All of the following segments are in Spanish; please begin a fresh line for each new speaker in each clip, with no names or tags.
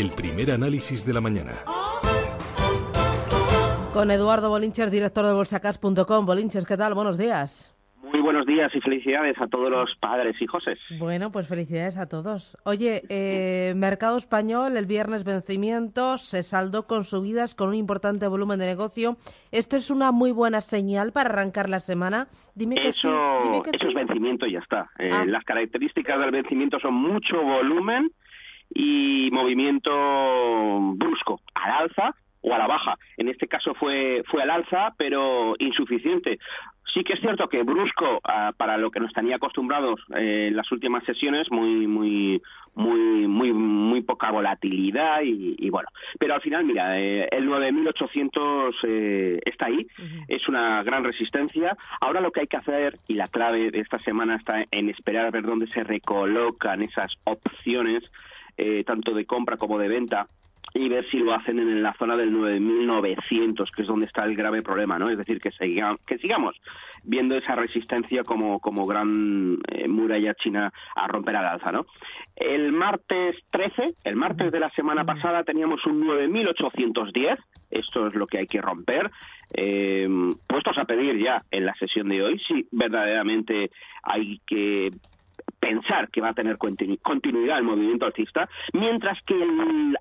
el primer análisis de la mañana.
Con Eduardo Bolinches, director de bolsacas.com. Bolinches, ¿qué tal? Buenos días.
Muy buenos días y felicidades a todos los padres y joses.
Bueno, pues felicidades a todos. Oye, eh, mercado español, el viernes vencimiento, se saldó con subidas con un importante volumen de negocio. ¿Esto es una muy buena señal para arrancar la semana?
Dime que eso, sí. Dime que eso es vencimiento y ya está. Eh, ah. Las características del vencimiento son mucho volumen y movimiento brusco al alza o a la baja. En este caso fue, fue al alza, pero insuficiente. Sí que es cierto que brusco ah, para lo que nos tenía acostumbrados eh, en las últimas sesiones, muy muy muy muy muy poca volatilidad y, bueno, pero al final mira, eh, el 9800 eh, está ahí, es una gran resistencia. Ahora lo que hay que hacer y la clave de esta semana está en esperar a ver dónde se recolocan esas opciones eh, tanto de compra como de venta y ver si lo hacen en la zona del 9.900, que es donde está el grave problema, ¿no? Es decir, que, que sigamos viendo esa resistencia como, como gran eh, muralla china a romper al alza, ¿no? El martes 13, el martes de la semana pasada, teníamos un 9.810, esto es lo que hay que romper, eh, puestos a pedir ya en la sesión de hoy si verdaderamente hay que pensar que va a tener continuidad el movimiento alcista, mientras que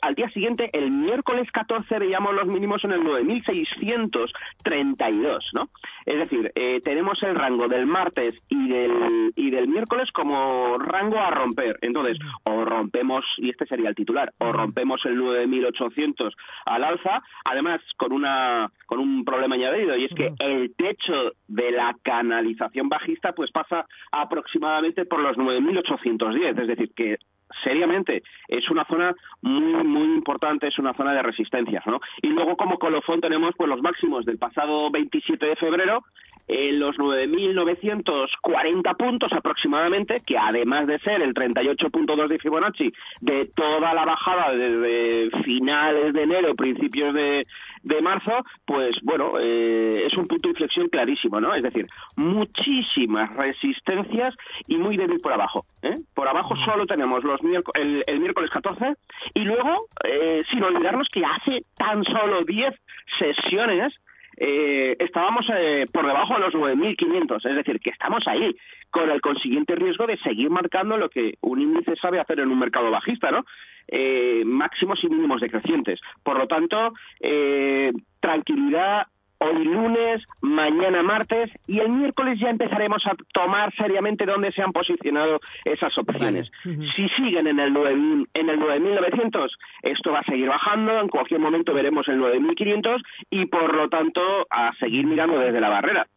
al día siguiente, el miércoles 14, veíamos los mínimos en el 9.632, ¿no? Es decir, eh, tenemos el rango del martes y del, y del miércoles como rango a romper. Entonces, o rompemos, y este sería el titular, o rompemos el 9.800 al alza, además con, una, con un problema añadido, y es que el techo de la canalización bajista pues pasa aproximadamente por los 9.810, es decir, que seriamente es una zona muy muy importante es una zona de resistencias no y luego como colofón tenemos pues los máximos del pasado 27 de febrero en los 9.940 puntos aproximadamente, que además de ser el 38.2 de Fibonacci de toda la bajada desde finales de enero, principios de, de marzo, pues bueno, eh, es un punto de inflexión clarísimo, ¿no? Es decir, muchísimas resistencias y muy débil por abajo. ¿eh? Por abajo solo tenemos los el, el, miércoles 14 y luego, eh, sin olvidarnos que hace tan solo 10 sesiones eh, estábamos eh, por debajo de los 9.500, es decir, que estamos ahí, con el consiguiente riesgo de seguir marcando lo que un índice sabe hacer en un mercado bajista, ¿no? Eh, máximos y mínimos decrecientes. Por lo tanto, eh, tranquilidad hoy lunes, mañana martes y el miércoles ya empezaremos a tomar seriamente dónde se han posicionado esas opciones. Si siguen en el 9, en el 9900, esto va a seguir bajando, en cualquier momento veremos el 9500 y por lo tanto a seguir mirando desde la barrera.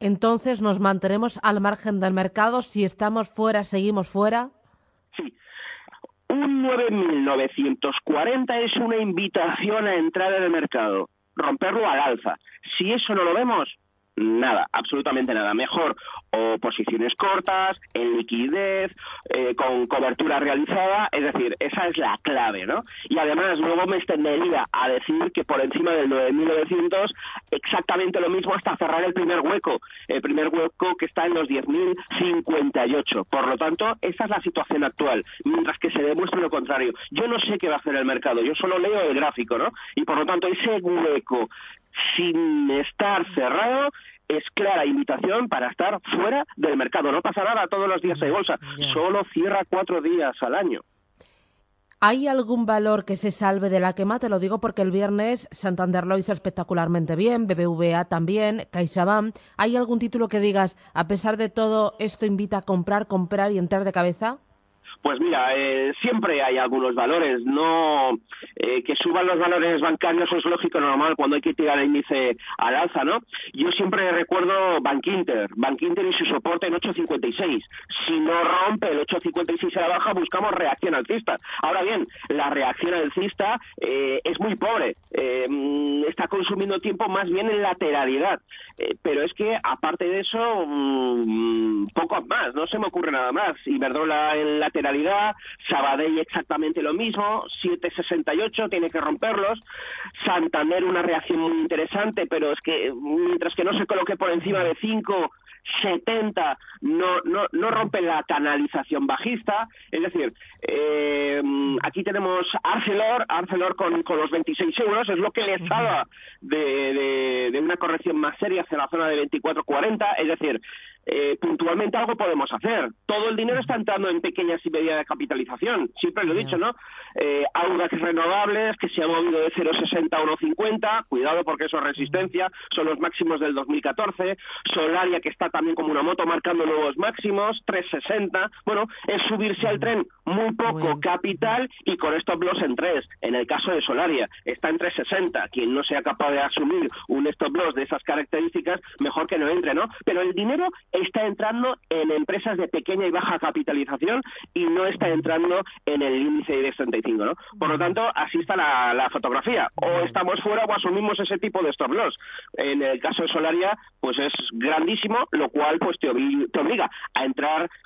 Entonces nos mantenemos al margen del mercado, si estamos fuera, seguimos fuera.
Sí. Un 9.940 es una invitación a entrar en el mercado romperlo al alza. Si eso no lo vemos, nada, absolutamente nada. Mejor o posiciones cortas, en liquidez, eh, con cobertura realizada, es decir, esa es la clave, ¿no? Y además luego me extendería a decir que por encima del 9.900 exactamente lo mismo hasta cerrar el primer hueco, el primer hueco que está en los 10.058. Por lo tanto, esa es la situación actual, mientras que se demuestre lo contrario. Yo no sé qué va a hacer el mercado, yo solo leo el gráfico, ¿no? Y por lo tanto, ese hueco sin estar cerrado es clara invitación para estar fuera del mercado. No pasa nada todos los días de bolsa, solo cierra cuatro días al año.
¿Hay algún valor que se salve de la quema? Te lo digo porque el viernes Santander lo hizo espectacularmente bien, BBVA también, CaixaBank. ¿Hay algún título que digas, a pesar de todo, esto invita a comprar, comprar y entrar de cabeza?
Pues mira, eh, siempre hay algunos valores, no eh, que suban los valores bancarios es lógico, normal cuando hay que tirar el índice al alza, ¿no? Yo siempre recuerdo Bank Inter, Bank Inter y su soporte en 8.56. Si no rompe el 8.56 a la baja, buscamos reacción alcista. Ahora bien, la reacción alcista eh, es muy pobre, mm, está consumiendo tiempo más bien en lateralidad, pero es que aparte de eso, mm, poco más, no se me ocurre nada más. Iberdrola en Sabadell exactamente lo mismo, 7.68, tiene que romperlos, Santander una reacción muy interesante, pero es que mientras que no se coloque por encima de 5, 70 no, no, no rompe la canalización bajista. Es decir, eh, aquí tenemos Arcelor, Arcelor con, con los 26 euros, es lo que le estaba de, de, una corrección más seria hacia la zona de 24.40. Es decir, eh, puntualmente algo podemos hacer. Todo el dinero está entrando en pequeñas y medianas de capitalización. Siempre lo he dicho, ¿no? Eh, renovables que se ha movido de 0,60 a 1,50. Cuidado porque eso es resistencia. Son los máximos del 2014. Solaria que está también como una moto marcando nuevos máximos. 3,60. Bueno, es subirse al tren muy poco capital y con stop loss en 3. En el caso de Solaria está en 3,60. Quien no sea capaz de asumir un stop loss de esas características, mejor que no entre, ¿no? Pero el dinero está entrando en empresas de pequeña y baja capitalización y no está entrando en el índice IBEX 35, ¿no? Por lo tanto, así está la, fotografía. O estamos fuera o asumimos ese tipo de stop loss. En el caso de Solaria, pues es grandísimo, lo cual pues te, obliga a entrar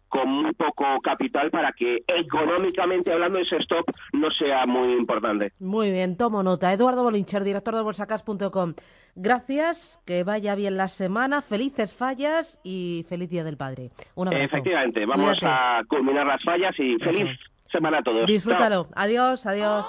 con muy poco capital para que económicamente hablando ese stop no sea muy importante.
Muy bien, tomo nota. Eduardo Bolincher, director de bolsacas.com. Gracias, que vaya bien la semana, felices fallas y feliz Día del Padre. Un abrazo.
Efectivamente, vamos a culminar las fallas y feliz semana a todos.
Disfrútalo. Adiós, adiós.